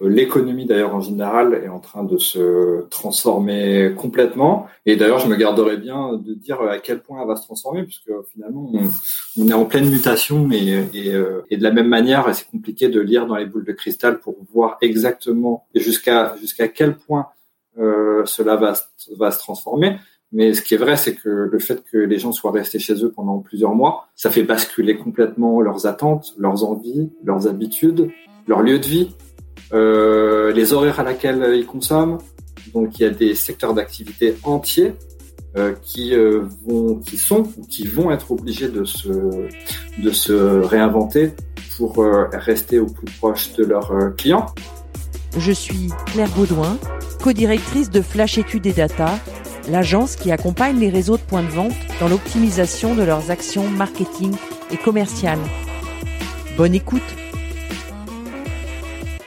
L'économie d'ailleurs en général est en train de se transformer complètement. Et d'ailleurs, je me garderais bien de dire à quel point elle va se transformer, puisque finalement, on, est en pleine mutation et, et, euh, et de la même manière, c'est compliqué de lire dans les boules de cristal pour voir exactement jusqu'à jusqu'à quel point euh, cela va, va se transformer. Mais ce qui est vrai, c'est que le fait que les gens soient restés chez eux pendant plusieurs mois, ça fait basculer complètement leurs attentes, leurs envies, leurs habitudes, leur lieu de vie euh, les horaires à laquelle ils consomment. Donc il y a des secteurs d'activité entiers euh, qui euh, vont, qui sont qui vont être obligés de se de se réinventer pour rester au plus proche de leurs clients. Je suis Claire Baudouin, co-directrice de Flash Études et Data, l'agence qui accompagne les réseaux de points de vente dans l'optimisation de leurs actions marketing et commerciales. Bonne écoute.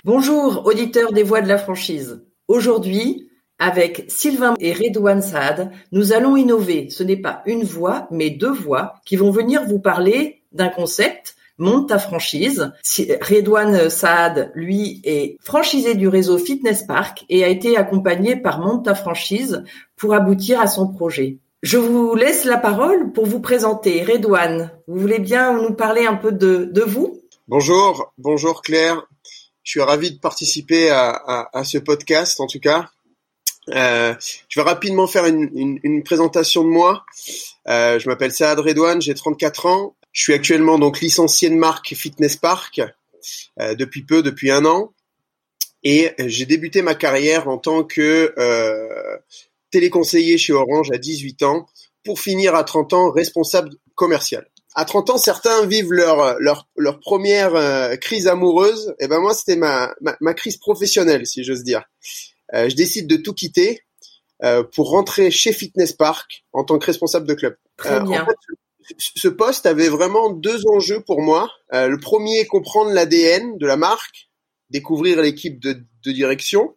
Bonjour, auditeurs des voix de la franchise. Aujourd'hui, avec Sylvain et Redouane Saad, nous allons innover. Ce n'est pas une voix, mais deux voix qui vont venir vous parler d'un concept monte ta franchise. Redouane Saad, lui, est franchisé du réseau Fitness Park et a été accompagné par Monte ta franchise pour aboutir à son projet. Je vous laisse la parole pour vous présenter. Redouane, vous voulez bien nous parler un peu de, de vous? Bonjour, bonjour Claire. Je suis ravi de participer à, ce podcast, en tout cas. Euh, je vais rapidement faire une, présentation de moi. Euh, je m'appelle Saad Redouane, j'ai 34 ans. Je suis actuellement donc licencié de marque Fitness Park euh, depuis peu, depuis un an. Et j'ai débuté ma carrière en tant que téléconseiller chez Orange à 18 ans, pour finir à 30 ans responsable commercial à 30 ans, certains vivent leur leur, leur première euh, crise amoureuse. Et ben moi, c'était ma, ma, ma crise professionnelle, si j'ose dire. Euh, je décide de tout quitter euh, pour rentrer chez Fitness Park en tant que responsable de club. Très bien. En fait, ce poste avait vraiment deux enjeux pour moi. le premier, comprendre l'ADN de la marque, découvrir l'équipe de, de direction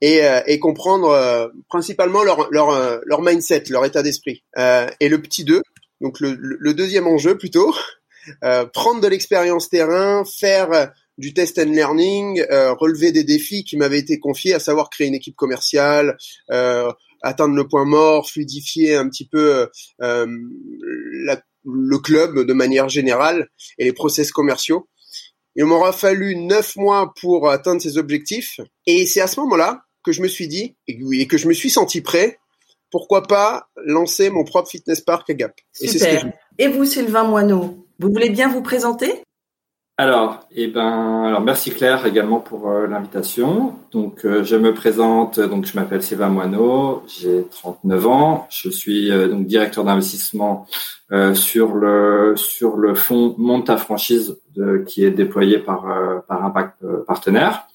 et, et comprendre principalement leur, leur, leur mindset, leur état d'esprit. et le petit 2, donc le, le deuxième enjeu plutôt, euh, prendre de l'expérience terrain, faire euh, du test and learning, euh, relever des défis qui m'avaient été confiés, à savoir créer une équipe commerciale, euh, atteindre le point mort, fluidifier un petit peu euh, le club de manière générale et les process commerciaux. Il m'aura fallu neuf mois pour atteindre ces objectifs. Et c'est à ce moment-là que je me suis dit et que je me suis senti prêt pourquoi pas lancer mon propre fitness park à Gap. Et, ce que Et vous, Sylvain Moineau, vous voulez bien vous présenter? Alors, eh ben, alors merci Claire également pour euh, l'invitation. Donc, euh, je me présente. Donc, je m'appelle Sylvain Moineau, j'ai 39 ans. Je suis euh, donc directeur d'investissement sur le sur le fonds Monte ta franchise de, qui est déployé par par Impact Partenaire.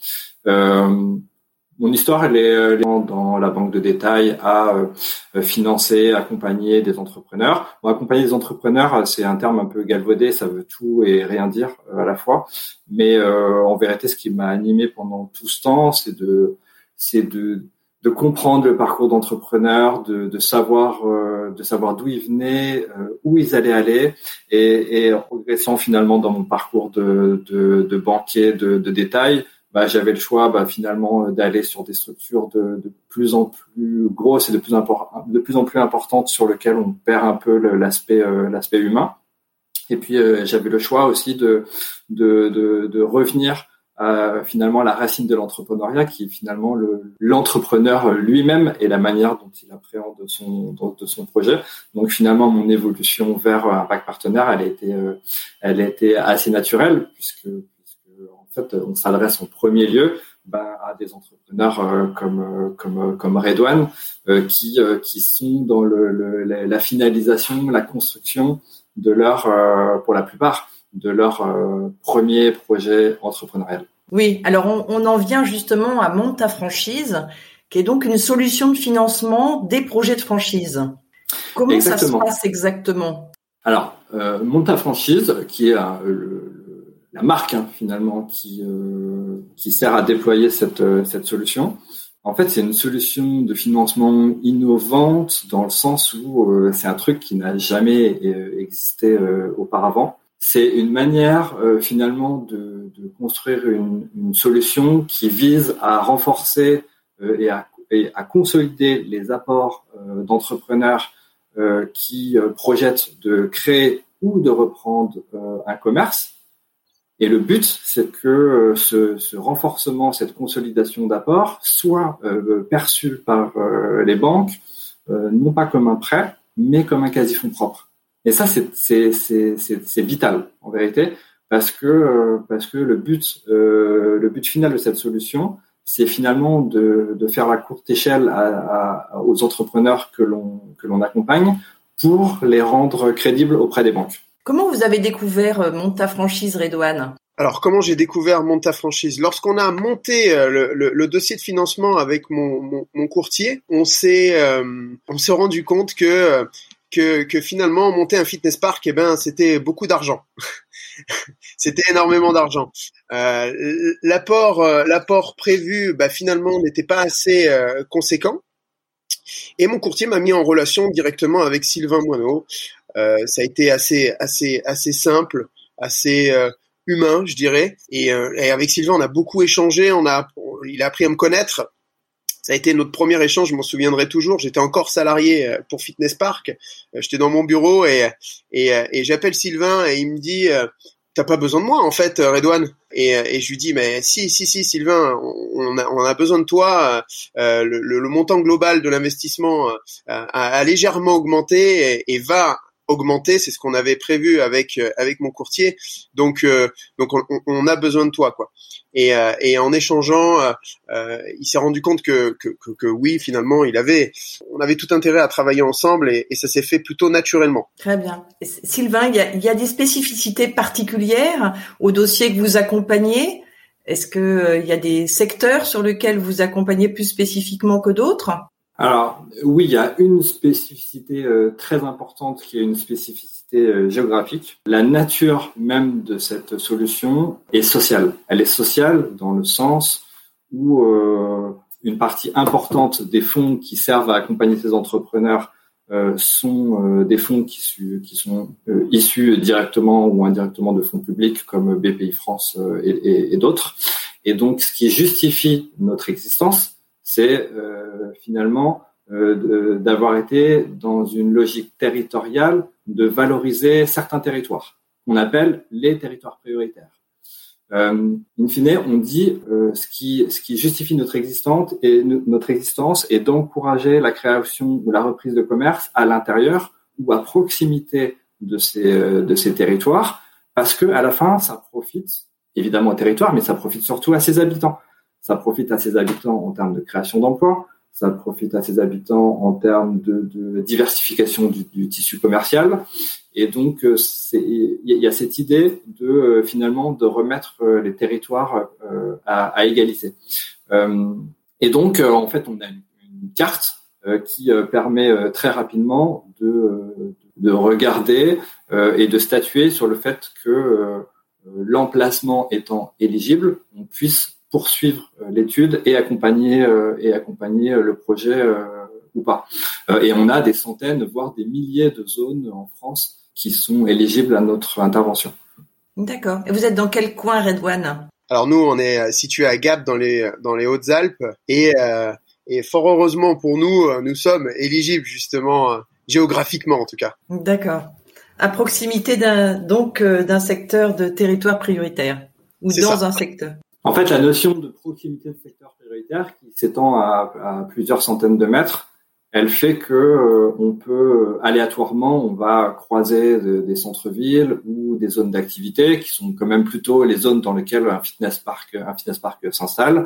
Mon histoire, elle est dans la banque de détail à euh, financer, accompagner des entrepreneurs. Bon, accompagner des entrepreneurs, c'est un terme un peu galvaudé, ça veut tout et rien dire euh, à la fois. Mais euh, en vérité, ce qui m'a animé pendant tout ce temps, c'est de, c'est de, de comprendre le parcours d'entrepreneurs, de, de savoir, de savoir d'où ils venaient, où ils allaient aller, et, et en progressant finalement dans mon parcours de, de, de banquier de, de détail, bah, j'avais le choix bah, finalement euh, d'aller sur des structures de, de, plus en plus grosses et de plus, de plus en plus importantes sur lesquelles on perd un peu l'aspect euh, l'aspect humain. Et puis euh, j'avais le choix aussi de de, de, de revenir à finalement la racine de l'entrepreneuriat, qui est finalement l'entrepreneur lui-même et la manière dont il appréhende son de son projet. Donc finalement mon évolution vers un bac partenaire, elle a été elle a été assez naturelle puisque fait, on s'adresse en premier lieu bah, à des entrepreneurs euh, comme euh, comme euh, comme Redouane euh, qui qui sont dans le, le, la finalisation, la construction de leur pour la plupart de leur premier projet entrepreneurial. Oui, alors on, on, en vient justement à Monte ta franchise qui est donc une solution de financement des projets de franchise. Comment ça se passe exactement? Alors, euh, Monta Franchise, qui est la marque hein, finalement qui, euh, qui sert à déployer cette, euh, cette solution, en fait, c'est une solution de financement innovante dans le sens où euh, c'est un truc qui n'a jamais existé auparavant. C'est une manière finalement de, construire une, solution qui vise à renforcer et à, consolider les apports d'entrepreneurs qui projettent de créer ou de reprendre un commerce. Et le but, c'est que ce, ce, renforcement, cette consolidation d'apport soit perçu par les banques non pas comme un prêt, mais comme un quasi-fonds propre. Et ça, c'est vital en vérité, parce que le but final de cette solution, c'est finalement de, faire la courte échelle aux entrepreneurs que l'on accompagne pour les rendre crédibles auprès des banques. Comment vous avez découvert euh, Monta Franchise Redouane? Alors, comment j'ai découvert Monta Franchise? Lorsqu'on a monté euh, le, dossier de financement avec mon, courtier, on s'est euh, on s'est rendu compte que, que finalement monter un fitness park, eh ben c'était beaucoup d'argent. C'était énormément d'argent. L'apport, l'apport prévu, bah, finalement, n'était pas assez conséquent. Et mon courtier m'a mis en relation directement avec Sylvain Moineau. Ça a été assez, assez, assez simple, assez humain, je dirais. Et, et, avec Sylvain, on a beaucoup échangé. On a, il a appris à me connaître. Ça a été notre premier échange, je m'en souviendrai toujours. J'étais encore salarié pour Fitness Park. J'étais dans mon bureau et, et, et j'appelle Sylvain et il me dit t'as pas besoin de moi en fait Redouane? Et, et je lui dis mais si si si Sylvain on a, on a besoin de toi euh, le, le, montant global de l'investissement euh, a, légèrement augmenté et va augmenter, c'est ce qu'on avait prévu avec euh, avec mon courtier. Donc euh, donc on, a besoin de toi quoi. Et, euh, en échangeant, il s'est rendu compte que, que, que, oui finalement il avait on avait tout intérêt à travailler ensemble et, et ça s'est fait plutôt naturellement. Très bien. Sylvain, il y a, y a des spécificités particulières au dossier que vous accompagnez? Est-ce que il y a des secteurs sur lesquels vous accompagnez plus spécifiquement que d'autres? Alors oui, il y a une spécificité euh, très importante qui est une spécificité euh, géographique. La nature même de cette solution est sociale. Elle est sociale dans le sens où euh, une partie importante des fonds qui servent à accompagner ces entrepreneurs sont des fonds qui, sont issus directement ou indirectement de fonds publics comme BPI France et d'autres. Et donc, ce qui justifie notre existence, c'est finalement euh, d'avoir été dans une logique territoriale de valoriser certains territoires qu'on appelle les territoires prioritaires. Euh, in fine, on dit euh, ce qui justifie notre existence et notre existence est d'encourager la création ou la reprise de commerce à l'intérieur ou à proximité de ces euh, de ces territoires parce que à la fin ça profite évidemment au territoire mais ça profite surtout à ses habitants. Ça profite à ses habitants en termes de création d'emplois, ça profite à ses habitants en termes de, diversification du, tissu commercial. Et donc, euh, il y a cette idée de euh, finalement de remettre euh, les territoires à, à égalité. et donc, en fait, on a une, carte qui permet très rapidement de, de regarder et de statuer sur le fait que l'emplacement étant éligible, on puisse poursuivre euh, l'étude et accompagner euh, et accompagner euh, le projet ou pas. et on a des centaines, voire des milliers de zones en France qui sont éligibles à notre intervention. D'accord. Et vous êtes dans quel coin, Redouane Alors nous, on est situé à Gap dans les dans les Hautes-Alpes et et fort heureusement pour nous, nous sommes éligibles justement géographiquement en tout cas. D'accord. À proximité d'un donc d'un secteur de territoire prioritaire ou dans un secteur. En fait, la notion de proximité de secteur prioritaire qui s'étend à, plusieurs centaines de mètres, elle fait que euh, on peut aléatoirement, on va croiser des centres-villes ou des zones d'activité qui sont quand même plutôt les zones dans lesquelles un fitness park, un fitness park s'installe,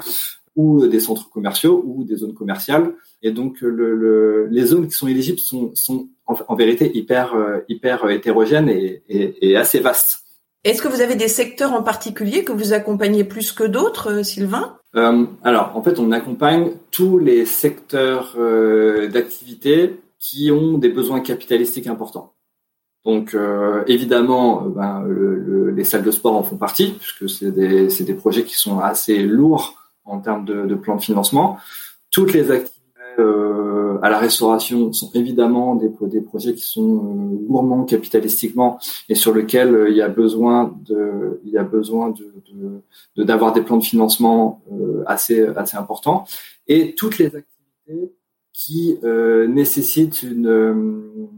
ou des centres commerciaux ou des zones commerciales. Et donc, le, le, les zones qui sont éligibles sont, en, vérité hyper, euh, hyper hétérogènes et assez vastes. Est-ce que vous avez des secteurs en particulier que vous accompagnez plus que d'autres, euh, Sylvain? Euh, Alors, en fait, on accompagne tous les secteurs euh, d'activité qui ont des besoins capitalistiques importants. Donc, évidemment, ben, le, les salles de sport en font partie, puisque c'est des, projets qui sont assez lourds en termes de, de plan de financement. Toutes les activités à la restauration sont évidemment des, projets qui sont euh, gourmands capitalistiquement et sur lesquels euh, il y a besoin de il y a besoin de d'avoir de, des plans de financement assez assez importants. Et toutes les activités qui nécessitent une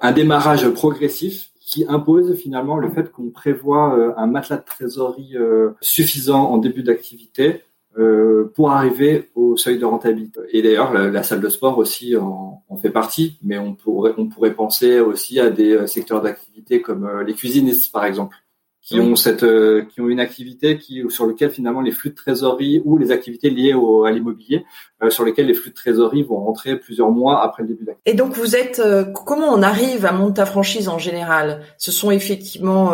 un démarrage progressif qui impose finalement le fait qu'on prévoit un matelas de trésorerie suffisant en début d'activité euh, pour arriver au seuil de rentabilité. Et d'ailleurs, la, salle de sport aussi en, en, fait partie, mais on pourrait, on pourrait penser aussi à des euh, secteurs d'activité comme euh, les cuisinistes, par exemple, qui ont cette, qui ont une activité qui sur lequel finalement les flux de trésorerie ou les activités liées au, à l'immobilier, sur lesquels les flux de trésorerie vont rentrer plusieurs mois après le début d'activité. Et donc vous êtes, comment on arrive à monter ta franchise en général? Ce sont effectivement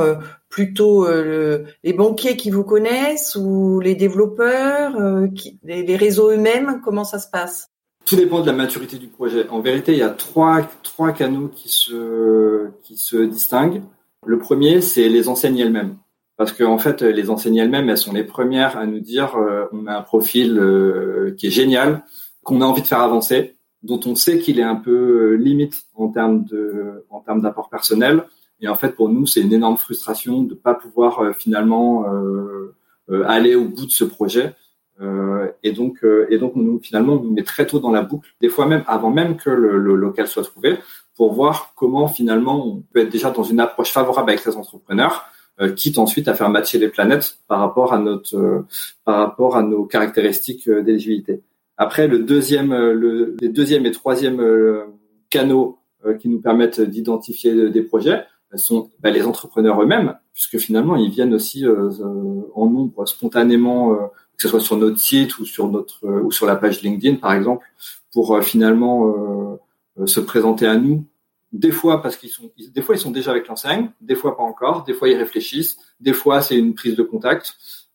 plutôt euh, les banquiers qui vous connaissent ou les développeurs, euh, les, réseaux eux-mêmes Comment ça se passe? Tout dépend de la maturité du projet. En vérité, il y a trois, canaux qui se, distinguent. Le premier, c'est les enseignes elles-mêmes. Parce que en fait, les enseignes elles-mêmes, elles sont les premières à nous dire euh, on a un profil qui est génial, qu'on a envie de faire avancer, dont on sait qu'il est un peu limite en termes d'apport personnel et en fait, pour nous, c'est une énorme frustration de pas pouvoir euh, finalement euh, euh, aller au bout de ce projet. et donc, et donc, nous, finalement, on nous met très tôt dans la boucle, des fois même avant même que le, local soit trouvé, pour voir comment finalement on peut être déjà dans une approche favorable avec les entrepreneurs, quitte ensuite à faire matcher les planètes par rapport à notre, par rapport à nos caractéristiques d'éligibilité. Après, le deuxième, le, les deuxième et troisième canaux qui nous permettent d'identifier des projets, sont bah, les entrepreneurs eux-mêmes, puisque finalement ils viennent aussi euh, euh, en nombre spontanément, euh, que ce soit sur notre site ou sur notre ou sur la page LinkedIn par exemple, pour finalement se présenter à nous. Des fois parce qu'ils sont, des fois ils sont déjà avec l'enseigne, des fois pas encore, des fois ils réfléchissent, des fois c'est une prise de contact.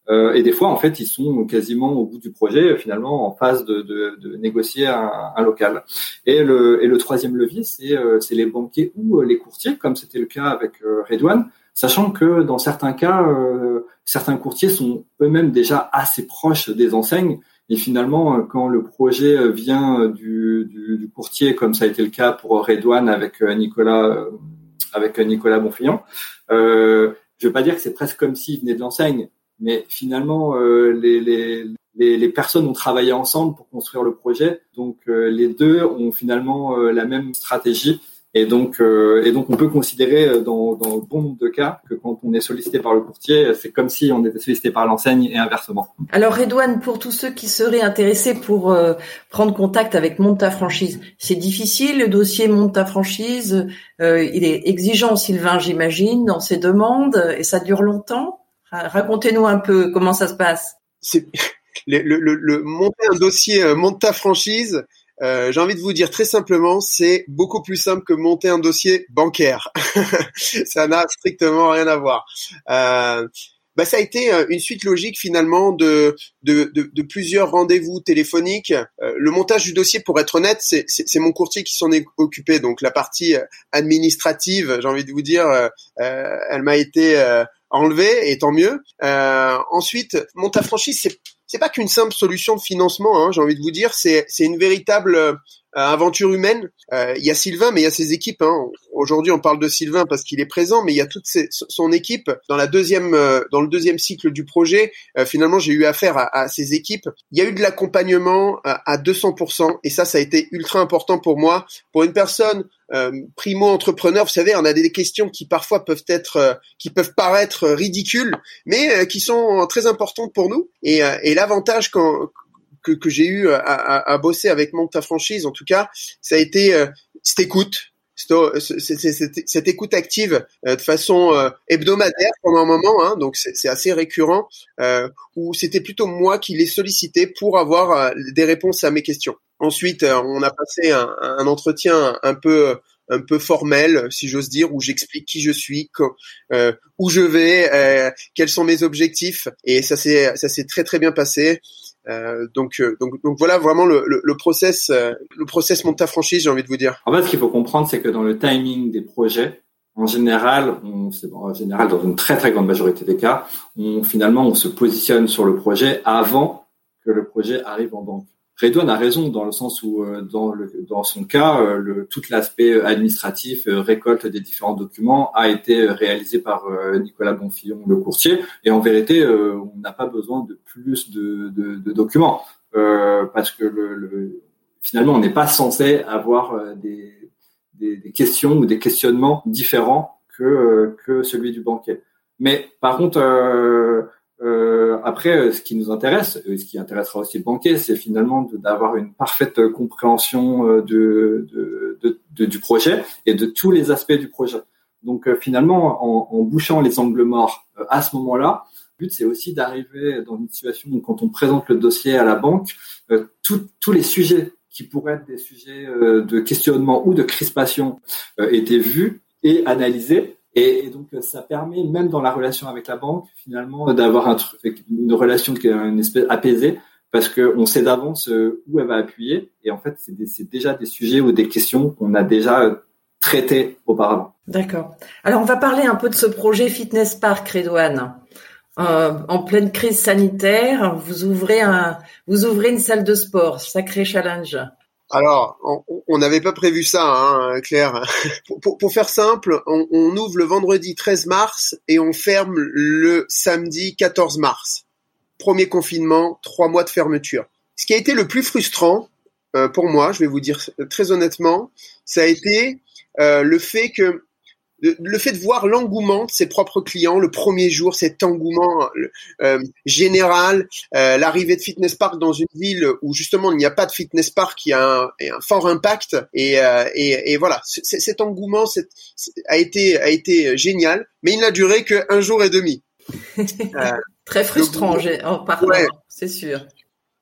Euh, et des fois, en fait, ils sont quasiment au bout du projet, finalement, en phase de, de, de négocier un, un, local. Et le, et le troisième levier, c'est euh, les banquiers ou euh, les courtiers, comme c'était le cas avec euh, Redouane, sachant que dans certains cas, euh, certains courtiers sont eux-mêmes déjà assez proches des enseignes. Et finalement, quand le projet vient du, du, du, courtier, comme ça a été le cas pour Redouane avec Nicolas, avec Nicolas Bonfillon, je veux pas dire que c'est presque comme s'il venait de l'enseigne, mais finalement, euh, les, les, les, les, personnes ont travaillé ensemble pour construire le projet. Donc, euh, les deux ont finalement euh, la même stratégie. Et donc, et donc, on peut considérer dans, dans bon nombre de cas que quand on est sollicité par le courtier, c'est comme si on était sollicité par l'enseigne et inversement. Alors, Redouane, pour tous ceux qui seraient intéressés pour prendre contact avec Monte ta franchise, c'est difficile. Le dossier Monte ta franchise, il est exigeant, Sylvain, j'imagine, dans ses demandes, et ça dure longtemps? Racontez-nous un peu comment ça se passe. C'est le, le, le, monter un dossier, euh, monter ta franchise. Euh, J'ai envie de vous dire très simplement, c'est beaucoup plus simple que monter un dossier bancaire. ça n'a strictement rien à voir. Euh, bah, ça a été euh, une suite logique finalement de, de, de, de plusieurs rendez-vous téléphoniques. Euh, le montage du dossier, pour être honnête, c'est mon courtier qui s'en est occupé. Donc la partie administrative, j'ai envie de vous dire, elle m'a été enlever et tant mieux. Euh, ensuite, monta franchise, c'est c'est pas qu'une simple solution de financement. Hein, j'ai envie de vous dire, c'est c'est une véritable aventure humaine. Euh, il y a Sylvain, mais il y a ses équipes. Hein. Aujourd'hui, on parle de Sylvain parce qu'il est présent, mais il y a toute son équipe dans la deuxième euh, dans le deuxième cycle du projet. Euh, finalement, j'ai eu affaire à, à, ces équipes. Il y a eu de l'accompagnement à 200%, et ça, ça a été ultra important pour moi. Pour une personne euh, primo entrepreneur, vous savez, on a des questions qui parfois peuvent être, euh, qui peuvent paraître ridicules, mais euh, qui sont très importantes pour nous. Et, et l'avantage quand, que, que j'ai eu à, à, à, bosser avec Monta Franchise, en tout cas, ça a été cette écoute, cette, écoute active de façon hebdomadaire pendant un moment, hein, donc c'est assez récurrent, euh, où c'était plutôt moi qui les sollicitais pour avoir des réponses à mes questions. Ensuite, euh, on a passé un, entretien un peu un peu formel, si j'ose dire, où j'explique qui je suis, euh, où je vais, euh, quels sont mes objectifs. Et ça s'est ça s'est très très bien passé. Euh, donc, euh, donc, donc voilà vraiment le, le, le process, euh, le process monte ta franchise, j'ai envie de vous dire. En fait, ce qu'il faut comprendre, c'est que dans le timing des projets, en général, on, en général, dans une très très grande majorité des cas, on, finalement, on se positionne sur le projet avant que le projet arrive en banque. Redouane a raison dans le sens où euh, dans, dans son cas, euh, tout l'aspect administratif, euh, récolte des différents documents a été réalisé par Nicolas Bonfillon, le courtier. Et en vérité, on n'a pas besoin de plus de, de, documents parce que le, le, finalement, on n'est pas censé avoir des, des, questions ou des questionnements différents que que celui du banquier. Mais par contre après, euh, ce qui nous intéresse, et ce qui intéressera aussi le banquier, c'est finalement d'avoir une parfaite compréhension euh, de, de, de, du projet et de tous les aspects du projet. Donc euh, finalement, en, en, bouchant les angles morts à ce moment-là, le but c'est aussi d'arriver dans une situation où quand on présente le dossier à la banque, tous les sujets qui pourraient être des sujets de questionnement ou de crispation étaient vus et analysés et, donc, ça permet, même dans la relation avec la banque, finalement, d'avoir un, une relation qui est une espèce apaisée, parce qu'on sait d'avance euh, où elle va appuyer. Et en fait, c'est déjà des sujets ou des questions qu'on a déjà euh, traitées auparavant. D'accord. Alors, on va parler un peu de ce projet Fitness Park, Redouane. Euh, en pleine crise sanitaire, vous ouvrez vous ouvrez une salle de sport, sacré challenge. Alors, on n'avait pas prévu ça, hein, Claire. pour, pour, faire simple, on, on, ouvre le vendredi 13 mars et on ferme le samedi 14 mars. Premier confinement, trois mois de fermeture. Ce qui a été le plus frustrant euh, pour moi, je vais vous dire très honnêtement, ça a été euh, le fait que le fait de voir l'engouement de ses propres clients le premier jour, cet engouement euh, général, euh, l'arrivée de Fitness Park dans une ville où justement il n'y a pas de Fitness Park, qui a un, un fort impact et, euh, et, et voilà, cet engouement a été a été génial, mais il n'a duré qu'un jour et demi. Très frustrant, en parlant, c'est sûr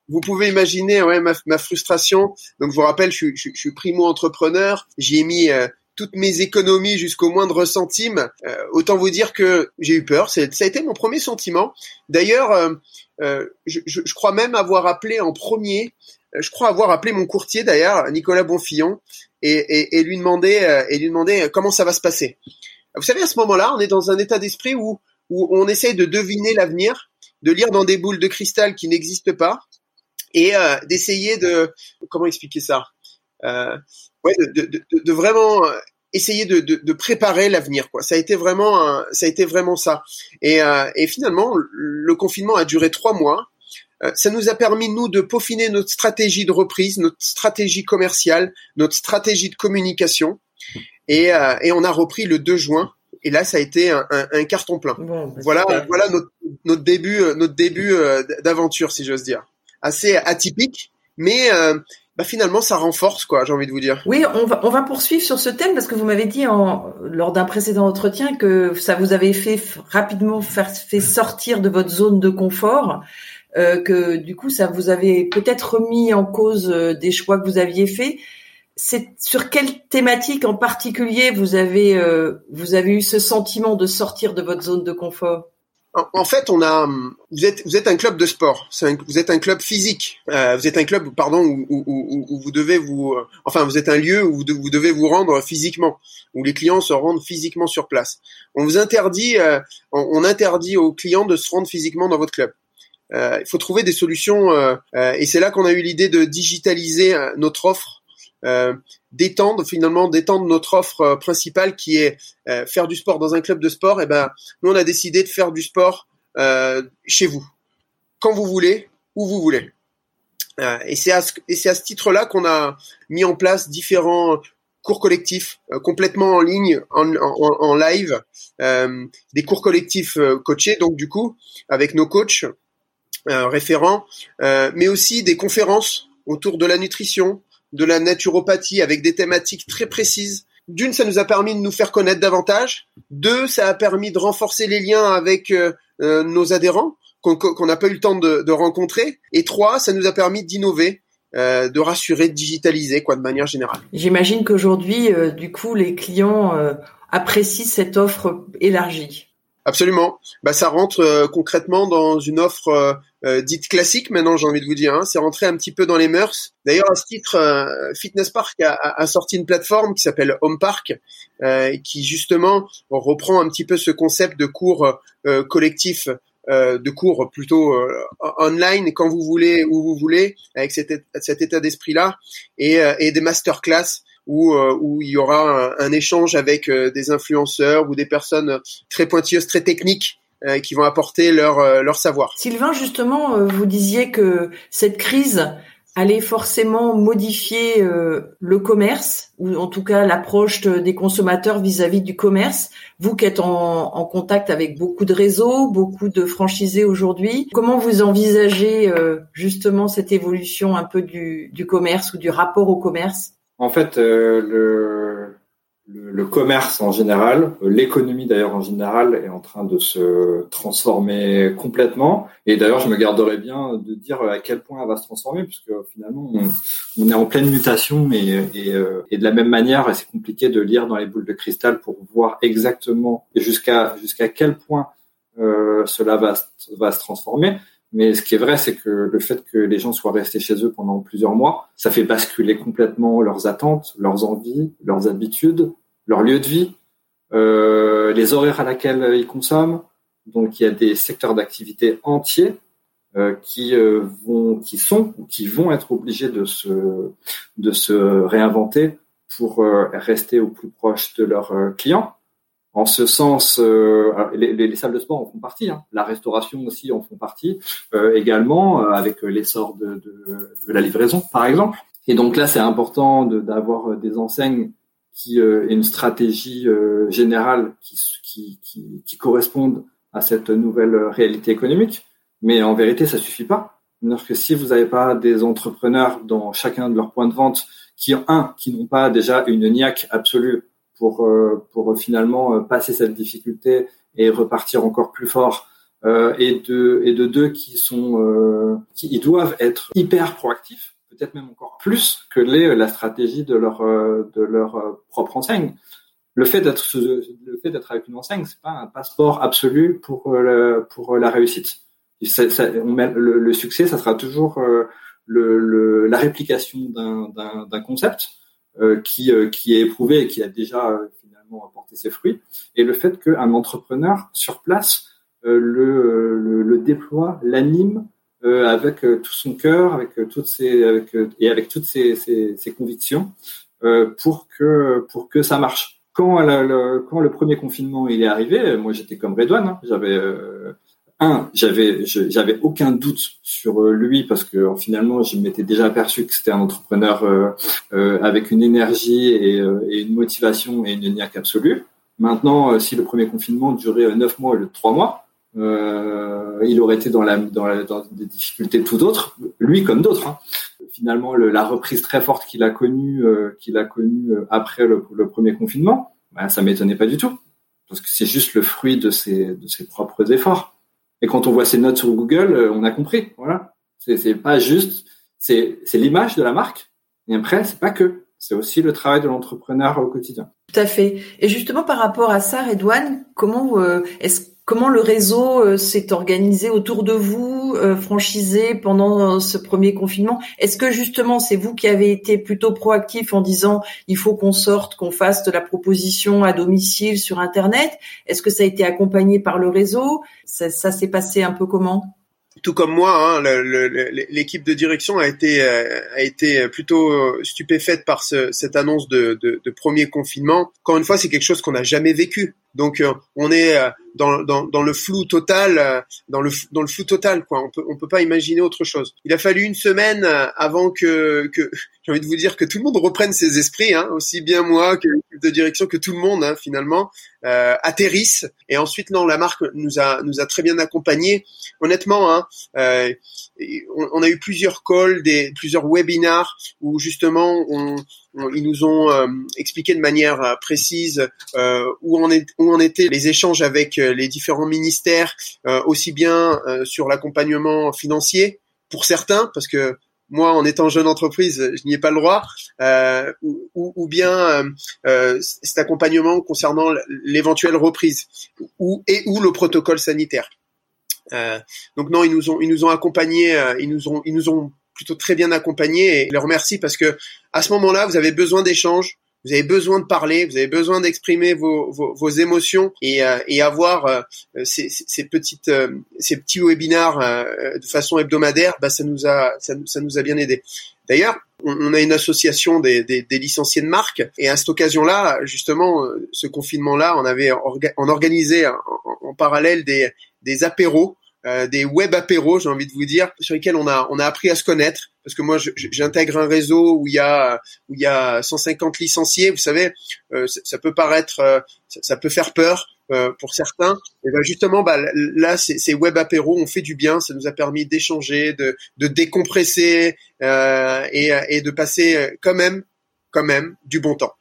vous pouvez imaginer ouais, ma, ma, frustration. Donc je vous rappelle, je, je, je suis primo entrepreneur. J'y ai mis toutes mes économies jusqu'au moindre centime, euh, autant vous dire que j'ai eu peur. Ça a été mon premier sentiment. D'ailleurs, euh, euh, je, crois même avoir appelé en premier, je crois avoir appelé mon courtier d'ailleurs, Nicolas Bonfillon, et, lui demander et lui demander comment ça va se passer. Vous savez, à ce moment-là, on est dans un état d'esprit où on essaye de deviner l'avenir, de lire dans des boules de cristal qui n'existent pas, et d'essayer de comment expliquer ça? Ouais, de, de, vraiment euh, essayer de, de, préparer l'avenir quoi. Ça a été vraiment ça a été vraiment ça. Et, euh, et finalement le confinement a duré trois mois. Euh, ça nous a permis nous de peaufiner notre stratégie de reprise notre stratégie commerciale notre stratégie de communication. Et, euh, et on a repris le 2 juin. Et là ça a été un, un, un carton plein. Bon, bah, voilà voilà notre, notre début notre début d'aventure si j'ose dire. Assez atypique mais bah finalement ça renforce quoi j'ai envie de vous dire. Oui on va on va poursuivre sur ce thème parce que vous m'avez dit en, lors d'un précédent entretien que ça vous avait fait rapidement faire fait sortir de votre zone de confort euh, que du coup ça vous avait peut-être remis en cause euh, des choix que vous aviez faits. C'est sur quelle thématique en particulier vous avez euh, vous avez eu ce sentiment de sortir de votre zone de confort? En, fait, on a, vous êtes, un club de sport. vous êtes un club physique. Euh, vous êtes un club, pardon, où, vous devez vous, euh, enfin, vous êtes un lieu où vous, devez vous rendre physiquement, où les clients se rendent physiquement sur place. On vous interdit, euh, on, interdit aux clients de se rendre physiquement dans votre club. il faut trouver des solutions, et c'est là qu'on a eu l'idée de digitaliser notre offre d'étendre finalement d'étendre notre offre euh, principale qui est euh, faire du sport dans un club de sport. Et eh ben nous on a décidé de faire du sport chez vous, quand vous voulez, où vous voulez. et c'est à ce, titre-là qu'on a mis en place différents cours collectifs complètement en ligne, en live, des cours collectifs coachés donc du coup avec nos coachs référents, mais aussi des conférences autour de la nutrition, de la naturopathie avec des thématiques très précises. D'une, ça nous a permis de nous faire connaître davantage. Deux, ça a permis de renforcer les liens avec euh, euh, nos adhérents qu'on n'a pas eu le temps de, rencontrer. Et trois, ça nous a permis d'innover de rassurer, de digitaliser, quoi, de manière générale. J'imagine qu'aujourd'hui, du coup, les clients apprécient cette offre élargie. Absolument. Bah, ça rentre euh, concrètement dans une offre euh, euh, dite classique maintenant, j'ai envie de vous dire. Hein. C'est rentré un petit peu dans les mœurs. D'ailleurs, à ce titre, Fitness Park a, a, sorti une plateforme qui s'appelle Home Park, qui justement reprend un petit peu ce concept de cours collectifs de cours plutôt online quand vous voulez où vous voulez avec cet, cet état d'esprit là et, et des masterclass où, euh, où il y aura un, échange avec euh, des influenceurs ou des personnes très pointilleuses, très techniques euh, qui vont apporter leur, leur savoir. Sylvain, justement, vous disiez que cette crise allait forcément modifier le commerce, ou en tout cas l'approche des consommateurs vis-à-vis du commerce. Vous qui êtes en, en, contact avec beaucoup de réseaux, beaucoup de franchisés aujourd'hui, comment vous envisagez justement cette évolution un peu du, du commerce ou du rapport au commerce? En fait, euh, le, le, commerce en général, euh, l'économie d'ailleurs en général, est en train de se transformer complètement. Et d'ailleurs, je me garderais bien de dire à quel point elle va se transformer, puisque finalement, on, est en pleine mutation et, et, euh, et de la même manière, c'est compliqué de lire dans les boules de cristal pour voir exactement jusqu'à jusqu'à quel point euh, cela va, va se transformer. Mais ce qui est vrai, c'est que le fait que les gens soient restés chez eux pendant plusieurs mois, ça fait basculer complètement leurs attentes, leurs envies, leurs habitudes, leur lieu de vie, euh, les horaires à laquelle ils consomment. Donc il y a des secteurs d'activité entiers euh, qui euh, vont, qui sont, qui vont être obligés de se, réinventer pour rester au plus proche de leurs clients. En ce sens, euh, les, les, salles de sport en font partie, hein. la restauration aussi en font partie, euh, également euh, avec l'essor de, la livraison, par exemple. Et donc là, c'est important d'avoir des enseignes qui aient une stratégie générale qui, qui, correspondent à cette nouvelle réalité économique. Mais en vérité, ça suffit pas. Que si vous n'avez pas des entrepreneurs dans chacun de leurs points de vente qui, un, qui n'ont pas déjà une niaque absolue pour euh, pour finalement euh, passer cette difficulté et repartir encore plus fort. Euh, et de et de deux qui sont qui doivent être hyper proactifs peut-être même encore plus que les la stratégie de leur de leur propre enseigne. Le fait d'être le fait d'être avec une enseigne c'est pas un passeport absolu pour le, pour la réussite. Le, succès ça sera toujours le, la réplication d'un concept. euh, qui, euh, qui est éprouvé et qui a déjà euh, finalement apporté ses fruits, et le fait qu'un entrepreneur sur place le, le, le, déploie, l'anime avec tout son cœur, avec toutes ses, avec, et avec toutes ses, ses, ses convictions pour que pour que ça marche. Quand, le, quand le premier confinement il est arrivé, moi j'étais comme Redouane, hein, j'avais un, j'avais j'avais aucun doute sur euh, lui parce que finalement je m'étais déjà aperçu que c'était un entrepreneur euh, euh, avec une énergie et, et, une motivation et une niaque absolue. Maintenant, si le premier confinement durait neuf mois au lieu de trois mois, il aurait été dans la dans, la, dans des difficultés tout autres, lui comme d'autres. Hein. Finalement, le, la reprise très forte qu'il a connue qu'il a connue après le, le, premier confinement, ben, ça m'étonnait pas du tout parce que c'est juste le fruit de ses de ses propres efforts. Et quand on voit ces notes sur Google, euh, on a compris. Voilà. C'est pas juste, c'est l'image de la marque. Et après, c'est pas que. C'est aussi le travail de l'entrepreneur au quotidien. Tout à fait. Et justement, par rapport à ça, Redouane, comment euh, comment le réseau euh, s'est organisé autour de vous, euh, franchisé pendant ce premier confinement Est-ce que justement c'est vous qui avez été plutôt proactif en disant il faut qu'on sorte, qu'on fasse de la proposition à domicile sur Internet? Est-ce que ça a été accompagné par le réseau? Ça, s'est passé un peu comment? Tout comme moi, hein, l'équipe de direction a été euh, a été plutôt euh, stupéfaite par ce, cette annonce de, de, premier confinement. Encore une fois, c'est quelque chose qu'on n'a jamais vécu. Donc euh, on est dans, dans, dans, le flou total, dans le dans le flou total quoi. On peut on peut pas imaginer autre chose. Il a fallu une semaine avant que que j'ai envie de vous dire que tout le monde reprenne ses esprits, hein, aussi bien moi que l'équipe de direction que tout le monde hein, finalement euh, atterrisse. Et ensuite non, la marque nous a nous a très bien accompagnés. Honnêtement, hein, euh, on, on, a eu plusieurs calls, des plusieurs webinars où justement on, ils nous ont euh, expliqué de manière euh, précise euh, où, on est, où en étaient les échanges avec les différents ministères, aussi bien sur l'accompagnement financier pour certains, parce que moi, en étant jeune entreprise, je n'y ai pas le droit, euh, ou, ou, bien euh, cet accompagnement concernant l'éventuelle reprise, ou et ou le protocole sanitaire. Euh, donc non, ils nous ont ils nous ont accompagnés, ils nous ont ils nous ont plutôt très bien accompagnés et je les remercie parce que à ce moment-là, vous avez besoin d'échanges, vous avez besoin de parler, vous avez besoin d'exprimer vos, vos, vos, émotions et, euh, et avoir euh, ces, ces, petites, euh, ces petits webinaires de façon hebdomadaire, bah, ça nous a, ça, ça nous a bien aidé. D'ailleurs, on, a une association des, des, des, licenciés de marque et à cette occasion-là, justement, ce confinement-là, on avait on organisé en, en parallèle des, des apéros euh, des web apéros, j'ai envie de vous dire, sur lesquels on a on a appris à se connaître. Parce que moi, j'intègre un réseau où il y a où il y a 150 licenciés. Vous savez, euh, ça, peut paraître, euh, ça, peut faire peur pour certains. Et ben justement, bah, là, ces, web apéros ont fait du bien. Ça nous a permis d'échanger, de, de décompresser et, et de passer quand même, quand même, du bon temps.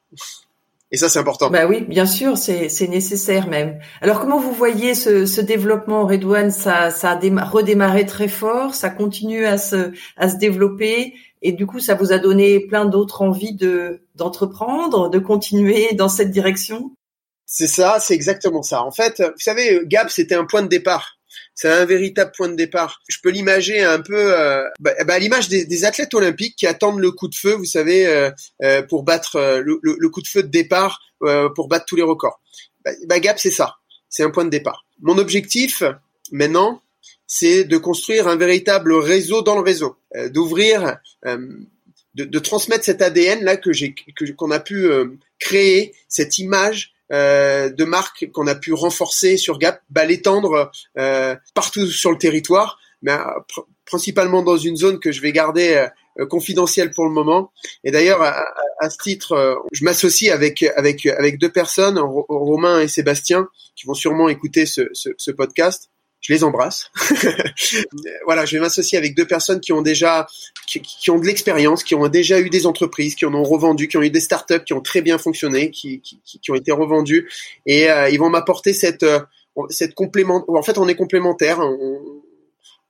Et ça, c'est important. Bah oui, bien sûr, c'est nécessaire même. Alors, comment vous voyez ce, ce développement, Redouane? Ça, ça a redémarré très fort, ça continue à se, à se développer, et du coup, ça vous a donné plein d'autres envies de d'entreprendre, de continuer dans cette direction? C'est ça, c'est exactement ça. En fait, vous savez, Gap, c'était un point de départ c'est un véritable point de départ. Je peux l'imager un peu euh, bah, bah, à l'image des, athlètes olympiques qui attendent le coup de feu, vous savez, euh, euh, pour battre le, coup de feu de départ, pour battre tous les records. Bah, bah, Gap, c'est ça. C'est un point de départ. Mon objectif maintenant, c'est de construire un véritable réseau dans le réseau, d'ouvrir, de, de, transmettre cet ADN là que j'ai, qu'on a pu créer, cette image euh, de marques qu'on a pu renforcer sur Gap, bah, l'étendre euh, partout sur le territoire, mais euh, principalement dans une zone que je vais garder confidentielle pour le moment. Et d'ailleurs, à, ce titre, je m'associe avec avec avec deux personnes, Romain et Sébastien, qui vont sûrement écouter ce, ce, ce podcast je les embrasse. voilà, je vais m'associer avec deux personnes qui ont déjà, qui, ont de l'expérience, qui ont déjà eu des entreprises, qui en ont revendu, qui ont eu des startups qui ont très bien fonctionné, qui, qui, ont été revendues, et euh, ils vont m'apporter cette, euh, cette complément. En fait, on est complémentaires,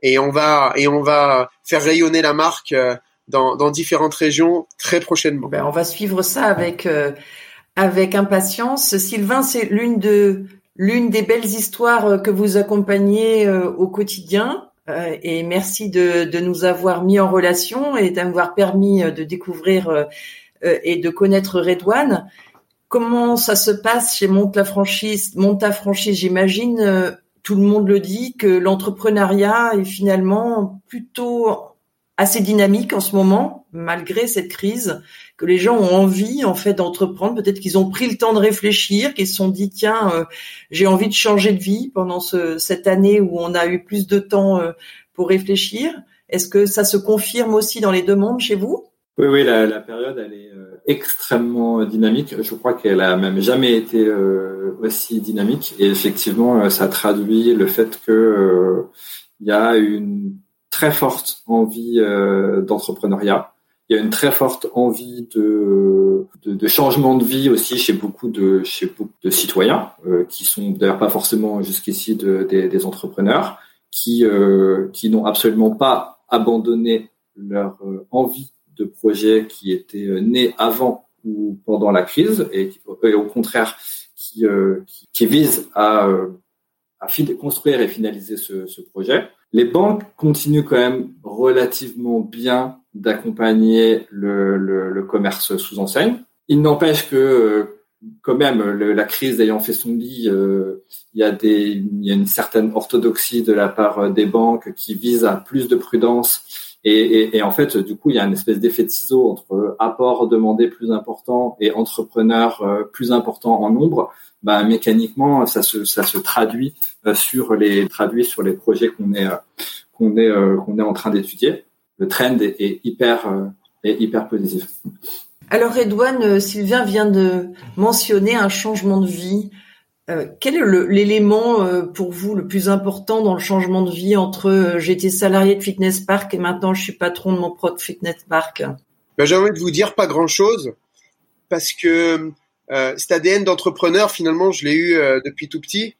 et on va et on va faire rayonner la marque euh, dans, dans différentes régions très prochainement. Ben, on va suivre ça avec avec impatience. Sylvain, c'est l'une de l'une des belles histoires euh, que vous accompagnez euh, au quotidien. Euh, et merci de, nous avoir mis en relation et d'avoir permis de découvrir et de connaître Redouane. Comment ça se passe chez Monte la franchise franchise, j'imagine, tout le monde le dit, que l'entrepreneuriat est finalement plutôt assez dynamique en ce moment, malgré cette crise, que les gens ont envie en fait d'entreprendre. Peut-être qu'ils ont pris le temps de réfléchir, qu'ils se sont dit tiens, euh, j'ai envie de changer de vie pendant ce, cette année où on a eu plus de temps euh, pour réfléchir. Est-ce que ça se confirme aussi dans les demandes chez vous? Oui, oui, la, période elle est euh, extrêmement dynamique. Je crois qu'elle a même jamais été aussi dynamique. Et effectivement, ça traduit le fait que il y a une très forte envie d'entrepreneuriat. Il y a une très forte envie de, de, changement de vie aussi chez beaucoup de chez beaucoup de citoyens euh, qui sont d'ailleurs pas forcément jusqu'ici des, entrepreneurs qui euh, qui n'ont absolument pas abandonné leur envie de projet qui était né avant ou pendant la crise et, au contraire qui, qui, qui vise à à construire et finaliser ce, ce projet. Les banques continuent quand même relativement bien d'accompagner le, le, le, commerce sous enseigne. Il n'empêche que euh, quand même la crise ayant fait son lit, euh, il y a des, il y a une certaine orthodoxie de la part des banques qui vise à plus de prudence. Et, et, et en fait, du coup, il y a une espèce d'effet de ciseau entre apport demandé plus important et entrepreneur euh, plus important en nombre bah, mécaniquement, ça se, ça se traduit euh, sur les traduit sur les projets qu'on est euh, qu'on est euh, qu'on est en train d'étudier. Le trend est, hyper est hyper positif. Alors Redouane, Sylvain vient de mentionner un changement de vie. quel est l'élément pour vous le plus important dans le changement de vie entre j'étais salarié de Fitness Park et maintenant je suis patron de mon propre Fitness Park? Ben, J'ai envie de vous dire pas grand-chose parce que euh, cet ADN d'entrepreneur, finalement, je l'ai eu euh, depuis tout petit.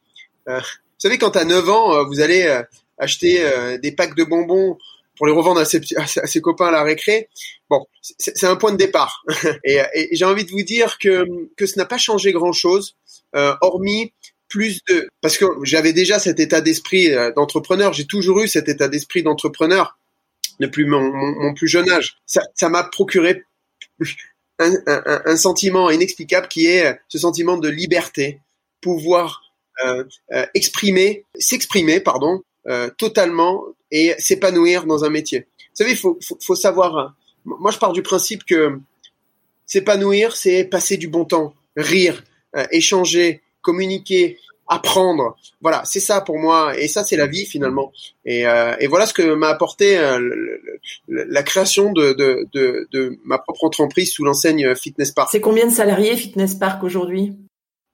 Euh, vous savez, quand à 9 ans, vous allez acheter des packs de bonbons pour les revendre à ses, à ses copains à la récré. Bon, c'est un point de départ. et, et j'ai envie de vous dire que que ce n'a pas changé grand chose, euh, hormis plus de parce que j'avais déjà cet état d'esprit euh, d'entrepreneur. J'ai toujours eu cet état d'esprit d'entrepreneur depuis mon, mon, plus jeune âge. Ça m'a procuré un, un, un, sentiment inexplicable qui est ce sentiment de liberté, pouvoir euh, euh, exprimer, s'exprimer, pardon, euh, totalement et s'épanouir dans un métier. Vous savez, il faut, faut, faut, savoir. Moi, je pars du principe que s'épanouir, c'est passer du bon temps, rire, échanger, communiquer, apprendre. Voilà, c'est ça pour moi, et ça c'est la vie finalement. Et, euh, et voilà ce que m'a apporté euh, la création de, de, de, de, ma propre entreprise sous l'enseigne Fitness Park. C'est combien de salariés Fitness Park aujourd'hui?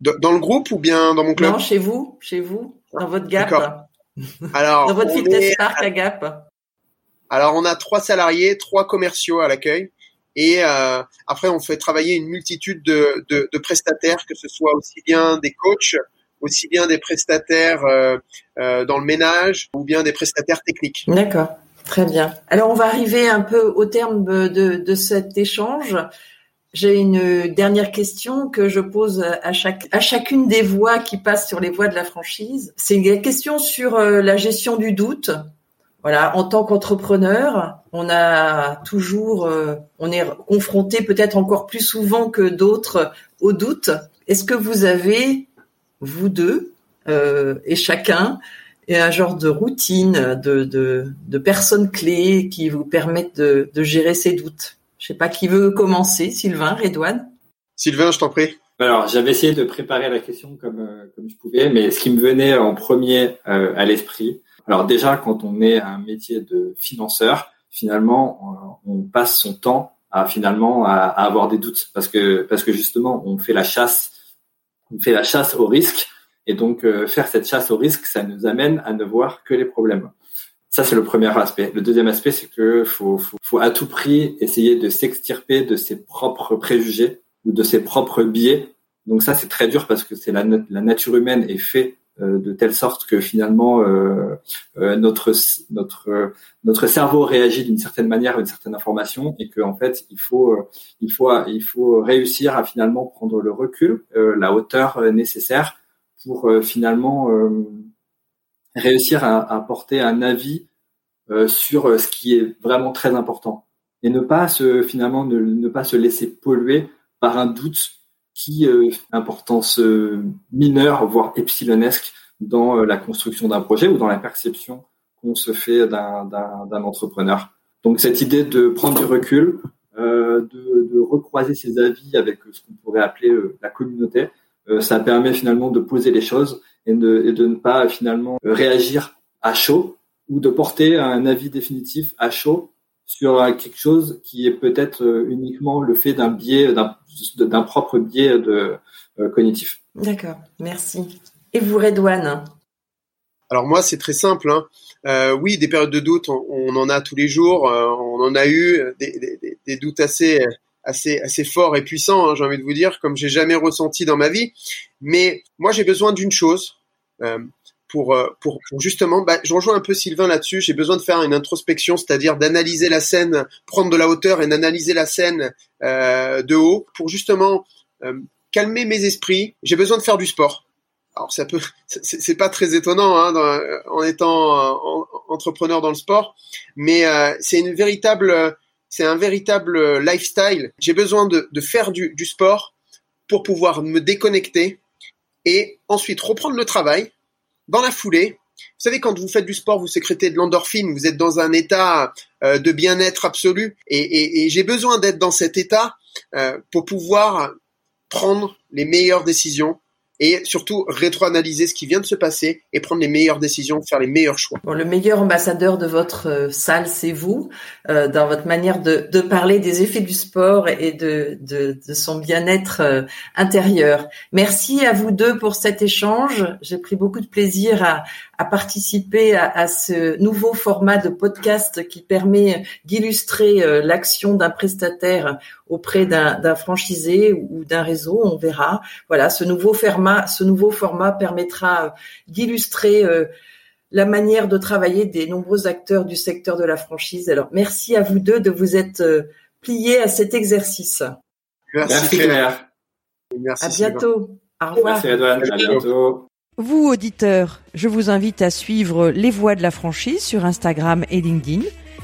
Dans le groupe ou bien dans mon club? Non, chez vous, chez vous, dans votre Gap. Alors, dans votre Fitness Park à Gap. Alors on a trois salariés, trois commerciaux à l'accueil. Et euh, après, on fait travailler une multitude de, de, de, prestataires, que ce soit aussi bien des coachs, aussi bien des prestataires euh, euh, dans le ménage ou bien des prestataires techniques. D'accord, très bien. Alors on va arriver un peu au terme de, de cet échange. J'ai une dernière question que je pose à chaque à chacune des voix qui passent sur les voies de la franchise. C'est une question sur euh, la gestion du doute. Voilà, en tant qu'entrepreneur, on a toujours, on est confronté peut-être encore plus souvent que d'autres au doute. Est-ce que vous avez vous deux euh, et chacun et un genre de routine, de, de, de personnes clés qui vous permettent de, de gérer ces doutes? Je sais pas qui veut commencer, Sylvain, Redouane Sylvain, je t'en prie. Alors, j'avais essayé de préparer la question comme euh, comme je pouvais, mais ce qui me venait en premier euh, à l'esprit. Alors déjà, quand on est un métier de financeur, finalement, on, on passe son temps à finalement à, à, avoir des doutes parce que parce que justement, on fait la chasse on fait la chasse au risque. Et donc, euh, faire cette chasse au risque, ça nous amène à ne voir que les problèmes. Ça, c'est le premier aspect. Le deuxième aspect, c'est que faut, faut, faut, à tout prix essayer de s'extirper de ses propres préjugés ou de ses propres biais. Donc ça, c'est très dur parce que c'est la, la nature humaine est faite euh, de telle sorte que finalement euh, euh, notre notre notre cerveau réagit d'une certaine manière à une certaine information et qu'en en fait il faut il faut il faut réussir à finalement prendre le recul, la hauteur nécessaire pour finalement réussir à, porter un avis sur ce qui est vraiment très important et ne pas se finalement ne, pas se laisser polluer par un doute qui euh, importance euh, mineure, voire epsilonesque, dans euh, la construction d'un projet ou dans la perception qu'on se fait d'un entrepreneur. Donc cette idée de prendre du recul, euh, de, recroiser ses avis avec ce qu'on pourrait appeler la communauté, euh, ça permet finalement de poser les choses et de, et de ne pas finalement réagir à chaud ou de porter un avis définitif à chaud sur quelque chose qui est peut-être euh, uniquement le fait d'un biais, d'un propre biais de euh, cognitif. D'accord, merci. Et vous, Redouane? Alors moi, c'est très simple. Hein. Euh, oui, des périodes de doute, on, en a tous les jours. Euh, on en a eu des, des, des doutes assez, assez, assez forts et puissants. Hein, j'ai envie de vous dire, comme j'ai jamais ressenti dans ma vie. Mais moi, j'ai besoin d'une chose. Euh, pour, euh, pour, pour justement, bah, je rejoins un peu Sylvain là-dessus. J'ai besoin de faire une introspection, c'est-à-dire d'analyser la scène, prendre de la hauteur et d'analyser la scène euh, de haut pour justement euh, calmer mes esprits. J'ai besoin de faire du sport. Alors ça peut, c'est pas très étonnant hein, en étant entrepreneur dans le sport, mais euh, c'est une véritable, c'est un véritable lifestyle. J'ai besoin de, faire du, du sport pour pouvoir me déconnecter et ensuite reprendre le travail dans la foulée, vous savez, quand vous faites du sport, vous sécrétez de l'endorphine, vous êtes dans un état euh, de bien-être absolu, et, j'ai besoin d'être dans cet état euh, pour pouvoir prendre les meilleures décisions et surtout rétro-analyser ce qui vient de se passer et prendre les meilleures décisions, faire les meilleurs choix. Bon, le meilleur ambassadeur de votre euh, salle, c'est vous, euh, dans votre manière de, de, parler des effets du sport et de, de, de son bien-être euh, intérieur. Merci à vous deux pour cet échange. J'ai pris beaucoup de plaisir à, à participer à, à, ce nouveau format de podcast qui permet d'illustrer euh, l'action d'un prestataire auprès d'un franchisé ou d'un réseau. On verra. Voilà, ce nouveau format, ce nouveau format permettra d'illustrer euh, la manière de travailler des nombreux acteurs du secteur de la franchise. Alors, merci à vous deux de vous être euh, pliés à cet exercice. Merci, Claire. Merci, à bientôt. Au revoir. Merci Edouard. À bientôt. Vous, auditeurs, je vous invite à suivre Les Voix de la franchise sur Instagram et LinkedIn